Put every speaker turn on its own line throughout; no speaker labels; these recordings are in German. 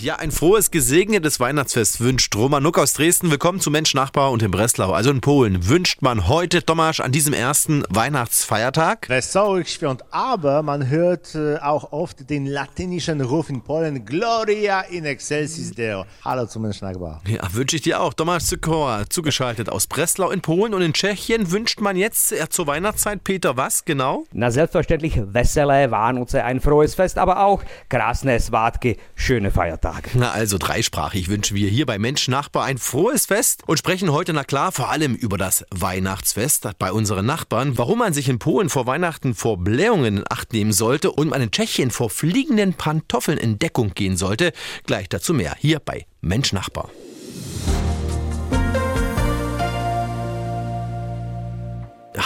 Ja, ein frohes, gesegnetes Weihnachtsfest wünscht Roman Nuck aus Dresden. Willkommen zu Mensch Nachbar und in Breslau, also in Polen. Wünscht man heute, Tomasz, an diesem ersten Weihnachtsfeiertag?
Wesołych świąt, aber man hört äh, auch oft den latinischen Ruf in Polen, Gloria in excelsis Deo. Hallo zu Mensch Nachbar.
Ja, wünsche ich dir auch. Tomasz Zykora, zugeschaltet aus Breslau in Polen und in Tschechien wünscht man jetzt äh, zur Weihnachtszeit, Peter, was genau?
Na, selbstverständlich Wesele, Vánoce, ein frohes Fest, aber auch Krasne Svatke, schöne Feiertage.
Na also dreisprachig wünschen wir hier bei Mensch Nachbar ein frohes Fest und sprechen heute, na klar, vor allem über das Weihnachtsfest bei unseren Nachbarn, warum man sich in Polen vor Weihnachten vor Blähungen in Acht nehmen sollte und man in Tschechien vor fliegenden Pantoffeln in Deckung gehen sollte. Gleich dazu mehr hier bei Mensch Nachbar.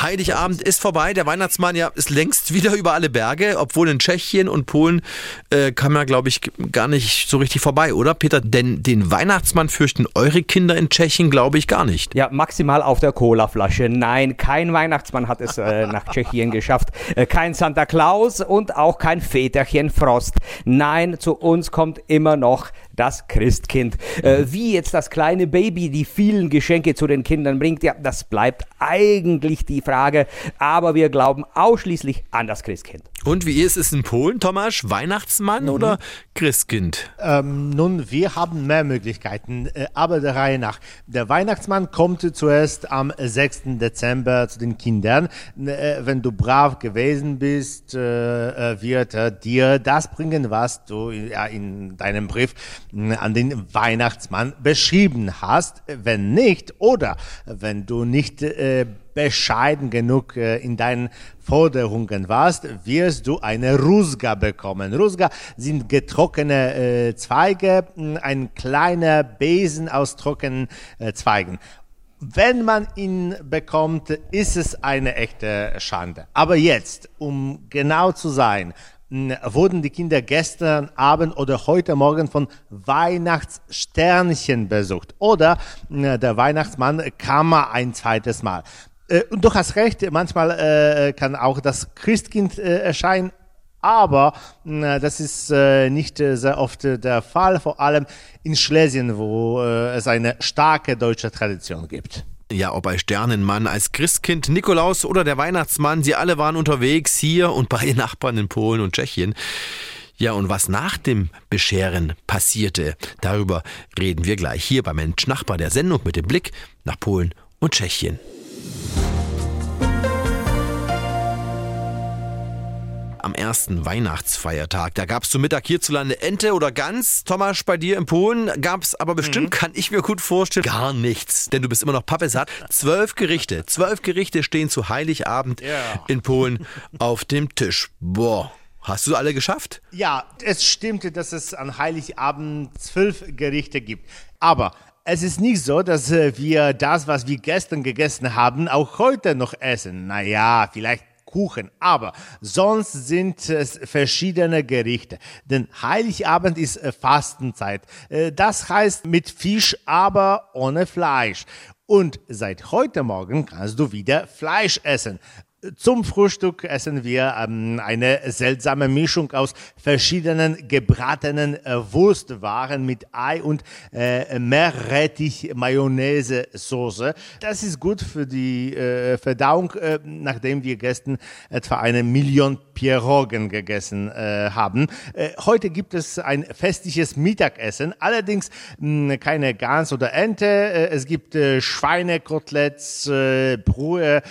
Heiligabend ist vorbei. Der Weihnachtsmann ja ist längst wieder über alle Berge, obwohl in Tschechien und Polen äh, kann man, glaube ich, gar nicht so richtig vorbei, oder Peter? Denn den Weihnachtsmann fürchten eure Kinder in Tschechien, glaube ich, gar nicht.
Ja, maximal auf der Colaflasche. Nein, kein Weihnachtsmann hat es äh, nach Tschechien geschafft. Äh, kein Santa Claus und auch kein Väterchen Frost. Nein, zu uns kommt immer noch das Christkind. Äh, wie jetzt das kleine Baby die vielen Geschenke zu den Kindern bringt, ja, das bleibt eigentlich die Frage. Aber wir glauben ausschließlich an das Christkind.
Und wie ist es in Polen, Tomasz? Weihnachtsmann mhm. oder Christkind?
Ähm, nun, wir haben mehr Möglichkeiten, äh, aber der Reihe nach. Der Weihnachtsmann kommt zuerst am 6. Dezember zu den Kindern. Äh, wenn du brav gewesen bist, äh, wird er dir das bringen, was du in deinem Brief an den Weihnachtsmann beschrieben hast. Wenn nicht, oder wenn du nicht bescheiden genug äh, in deinen Forderungen warst, wirst du eine Rusga bekommen. Rusga sind getrocknete äh, Zweige, ein kleiner Besen aus trockenen äh, Zweigen. Wenn man ihn bekommt, ist es eine echte Schande. Aber jetzt, um genau zu sein, wurden die Kinder gestern Abend oder heute Morgen von Weihnachtssternchen besucht. Oder der Weihnachtsmann kam ein zweites Mal. Äh, und du hast recht, manchmal äh, kann auch das Christkind äh, erscheinen, aber das ist nicht sehr oft der Fall, vor allem in Schlesien, wo es eine starke deutsche Tradition gibt.
Ja, ob als Sternenmann, als Christkind, Nikolaus oder der Weihnachtsmann, sie alle waren unterwegs hier und bei Nachbarn in Polen und Tschechien. Ja, und was nach dem Bescheren passierte, darüber reden wir gleich hier bei Mensch Nachbar der Sendung mit dem Blick nach Polen und Tschechien. Am ersten Weihnachtsfeiertag. Da gab es zum Mittag hierzulande Ente oder Gans. Thomas, bei dir in Polen gab es aber bestimmt, mhm. kann ich mir gut vorstellen, gar nichts. Denn du bist immer noch pappesat. Zwölf Gerichte, zwölf Gerichte stehen zu Heiligabend yeah. in Polen auf dem Tisch. Boah. Hast du alle geschafft?
Ja, es stimmte, dass es an Heiligabend zwölf Gerichte gibt. Aber es ist nicht so, dass äh, wir das, was wir gestern gegessen haben, auch heute noch essen. Naja, vielleicht Kuchen. Aber sonst sind es verschiedene Gerichte. Denn Heiligabend ist äh, Fastenzeit. Äh, das heißt mit Fisch, aber ohne Fleisch. Und seit heute Morgen kannst du wieder Fleisch essen. Zum Frühstück essen wir ähm, eine seltsame Mischung aus verschiedenen gebratenen äh, Wurstwaren mit Ei und äh, Meerrettich Mayonnaise Soße. Das ist gut für die äh, Verdauung, äh, nachdem wir gestern etwa eine Million Pierogen gegessen äh, haben. Äh, heute gibt es ein festliches Mittagessen, allerdings mh, keine Gans oder Ente. Äh, es gibt Schweinekoteletts, Brühe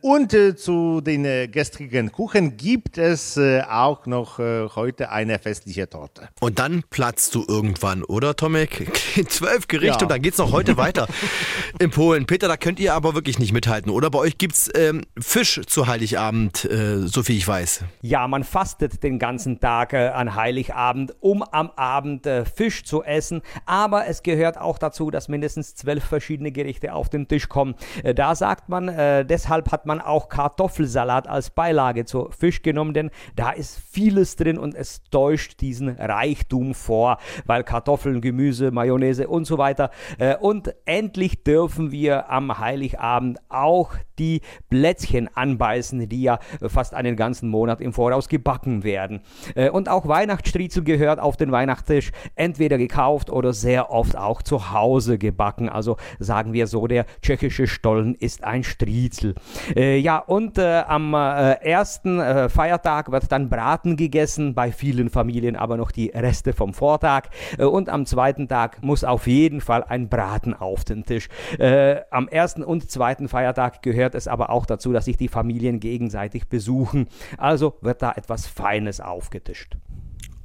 und zu den äh, gestrigen Kuchen gibt es äh, auch noch äh, heute eine festliche Torte.
Und dann platzt du irgendwann, oder Tomek? Zwölf Gerichte ja. und dann geht es noch heute weiter in Polen. Peter, da könnt ihr aber wirklich nicht mithalten, oder? Bei euch gibt's ähm, Fisch zu Heiligabend, äh, so viel ich weiß.
Ja, man fastet den ganzen Tag äh, an Heiligabend, um am Abend äh, Fisch zu essen. Aber es gehört auch dazu, dass mindestens zwölf verschiedene Gerichte auf den Tisch kommen. Äh, da sagt man, äh, deshalb hat man auch Kartoffeln Kartoffelsalat als Beilage zu Fisch genommen, denn da ist vieles drin und es täuscht diesen Reichtum vor, weil Kartoffeln, Gemüse, Mayonnaise und so weiter. Äh, und endlich dürfen wir am Heiligabend auch die Plätzchen anbeißen, die ja fast einen ganzen Monat im Voraus gebacken werden. Äh, und auch Weihnachtsstriezel gehört auf den Weihnachtstisch, entweder gekauft oder sehr oft auch zu Hause gebacken. Also sagen wir so, der tschechische Stollen ist ein Striezel. Äh, ja, und äh, am äh, ersten äh, Feiertag wird dann Braten gegessen, bei vielen Familien aber noch die Reste vom Vortag. Äh, und am zweiten Tag muss auf jeden Fall ein Braten auf den Tisch. Äh, am ersten und zweiten Feiertag gehört es aber auch dazu, dass sich die Familien gegenseitig besuchen. Also wird da etwas Feines aufgetischt.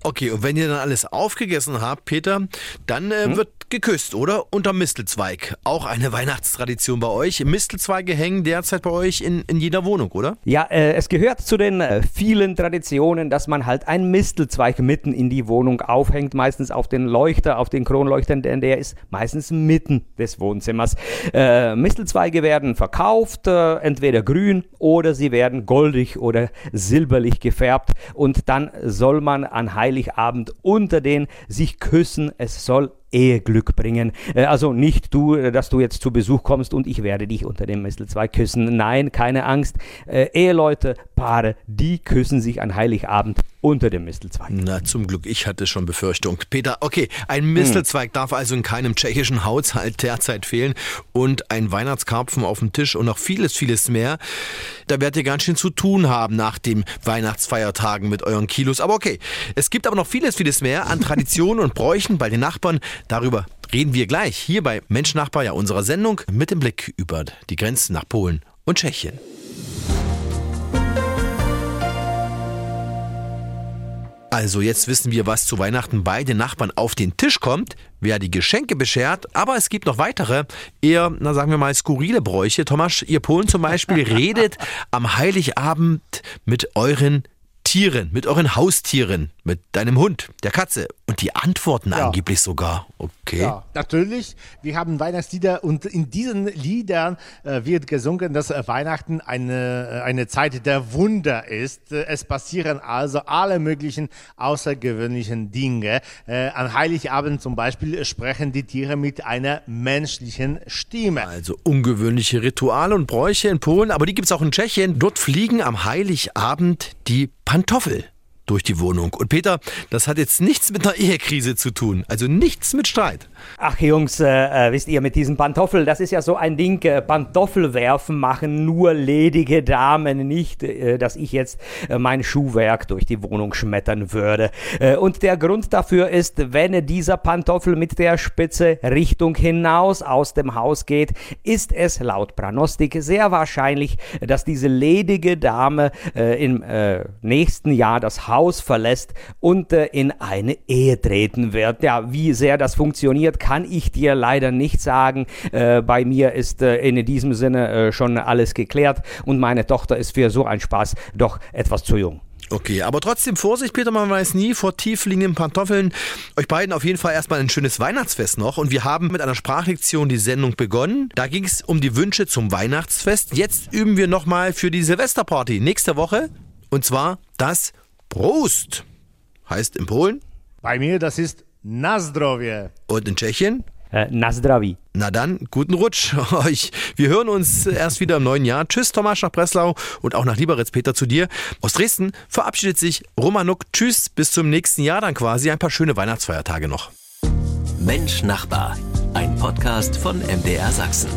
Okay, und wenn ihr dann alles aufgegessen habt, Peter, dann äh, hm? wird geküsst, oder? Unter Mistelzweig. Auch eine Weihnachtstradition bei euch. Mistelzweige hängen derzeit bei euch in, in jeder Wohnung, oder?
Ja, äh, es gehört zu den äh, vielen Traditionen, dass man halt einen Mistelzweig mitten in die Wohnung aufhängt, meistens auf den Leuchter, auf den Kronleuchtern, denn der ist meistens mitten des Wohnzimmers. Äh, Mistelzweige werden verkauft, äh, entweder grün oder sie werden goldig oder silberlich gefärbt und dann soll man an Heiligabend unter den sich küssen. Es soll Eheglück bringen. Äh, also nicht du, äh, dass du jetzt zu Besuch kommst und ich werde dich unter dem Mistelzweig küssen. Nein, keine Angst. Äh, Eheleute, Paare, die küssen sich an Heiligabend unter dem Mistelzweig.
Na, zum Glück, ich hatte schon Befürchtung. Peter, okay, ein Mistelzweig hm. darf also in keinem tschechischen Haushalt derzeit fehlen und ein Weihnachtskarpfen auf dem Tisch und noch vieles, vieles mehr. Da werdet ihr ganz schön zu tun haben nach den Weihnachtsfeiertagen mit euren Kilos. Aber okay, es gibt aber noch vieles, vieles mehr an Traditionen und Bräuchen bei den Nachbarn. Darüber reden wir gleich hier bei Mensch Nachbar, ja unserer Sendung, mit dem Blick über die Grenzen nach Polen und Tschechien. Also jetzt wissen wir, was zu Weihnachten bei den Nachbarn auf den Tisch kommt, wer die Geschenke beschert, aber es gibt noch weitere, eher, na sagen wir mal, skurrile Bräuche. Thomas, ihr Polen zum Beispiel redet am Heiligabend mit euren Tieren, mit euren Haustieren, mit deinem Hund, der Katze. Und die antworten ja. angeblich sogar. Okay. Ja,
natürlich. Wir haben Weihnachtslieder und in diesen Liedern äh, wird gesungen, dass äh, Weihnachten eine, äh, eine Zeit der Wunder ist. Äh, es passieren also alle möglichen außergewöhnlichen Dinge. Äh, an Heiligabend zum Beispiel sprechen die Tiere mit einer menschlichen Stimme.
Also ungewöhnliche Rituale und Bräuche in Polen, aber die gibt es auch in Tschechien. Dort fliegen am Heiligabend die Pantoffel durch die Wohnung. Und Peter, das hat jetzt nichts mit einer Ehekrise zu tun, also nichts mit Streit.
Ach Jungs, äh, äh, wisst ihr, mit diesen Pantoffeln, das ist ja so ein Ding, äh, Pantoffel werfen machen nur ledige Damen, nicht, äh, dass ich jetzt äh, mein Schuhwerk durch die Wohnung schmettern würde. Äh, und der Grund dafür ist, wenn dieser Pantoffel mit der Spitze Richtung hinaus aus dem Haus geht, ist es laut Pranostik sehr wahrscheinlich, dass diese ledige Dame im nächsten Jahr das Haus Haus verlässt und äh, in eine Ehe treten wird. Ja, wie sehr das funktioniert, kann ich dir leider nicht sagen. Äh, bei mir ist äh, in diesem Sinne äh, schon alles geklärt und meine Tochter ist für so einen Spaß doch etwas zu jung.
Okay, aber trotzdem Vorsicht, Peter, man weiß nie vor tiefliegenden Pantoffeln. Euch beiden auf jeden Fall erstmal ein schönes Weihnachtsfest noch. Und wir haben mit einer Sprachlektion die Sendung begonnen. Da ging es um die Wünsche zum Weihnachtsfest. Jetzt üben wir nochmal für die Silvesterparty nächste Woche. Und zwar das Prost heißt in Polen.
Bei mir, das ist Nazdrowie.
Und in Tschechien?
Äh, Nazdravi.
Na dann, guten Rutsch euch. Wir hören uns erst wieder im neuen Jahr. Tschüss, Thomas nach Breslau und auch nach Lieberitz, Peter, zu dir. Aus Dresden verabschiedet sich Romanuk. Tschüss, bis zum nächsten Jahr dann quasi. Ein paar schöne Weihnachtsfeiertage noch.
Mensch Nachbar, ein Podcast von MDR Sachsen.